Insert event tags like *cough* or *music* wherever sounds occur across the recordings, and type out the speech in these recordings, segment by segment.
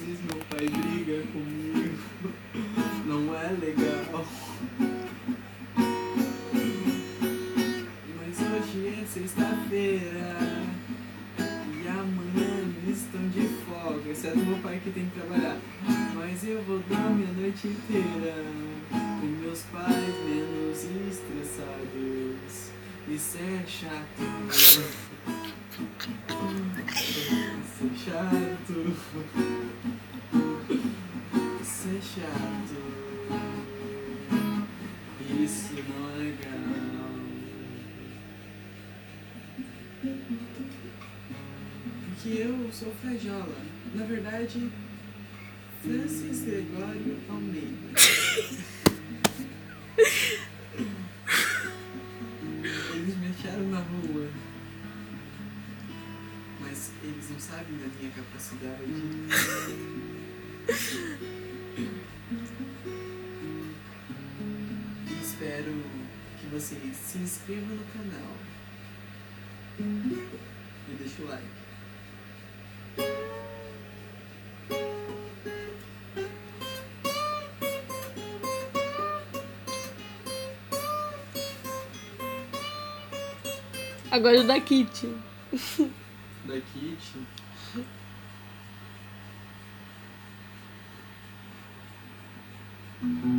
vezes meu pai briga comigo. Não é legal. Mas hoje é sexta-feira. E amanhã estão de folga. Exceto meu pai que tem que trabalhar. Mas eu vou dormir a noite inteira. Com meus pais menos estressados. Isso é chato. Isso é chato. Isso legal. Porque eu sou frajola. Na verdade, Francis Gregório Almeida. Eles me acharam na rua. Mas eles não sabem da minha capacidade. Espero que vocês se inscrevam no canal. E deixa o like. Agora o da Kitty. Da Kitty. *laughs*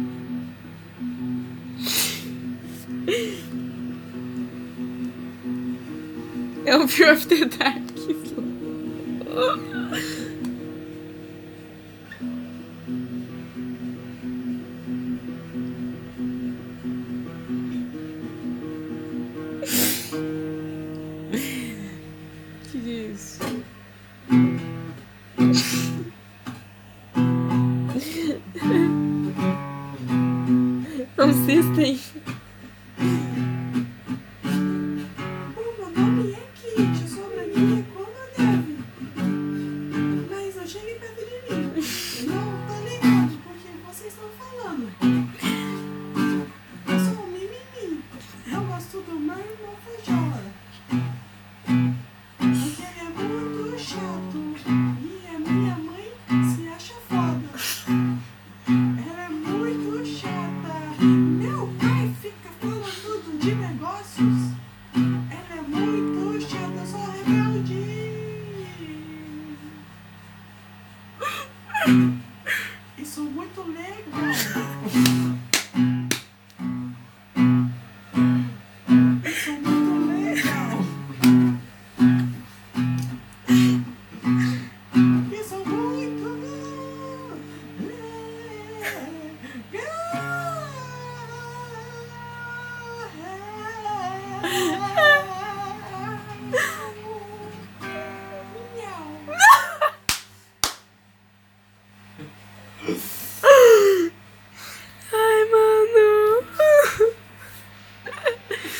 É o Fear of the Dark. Que isso? Não assistem. E sou muito legal.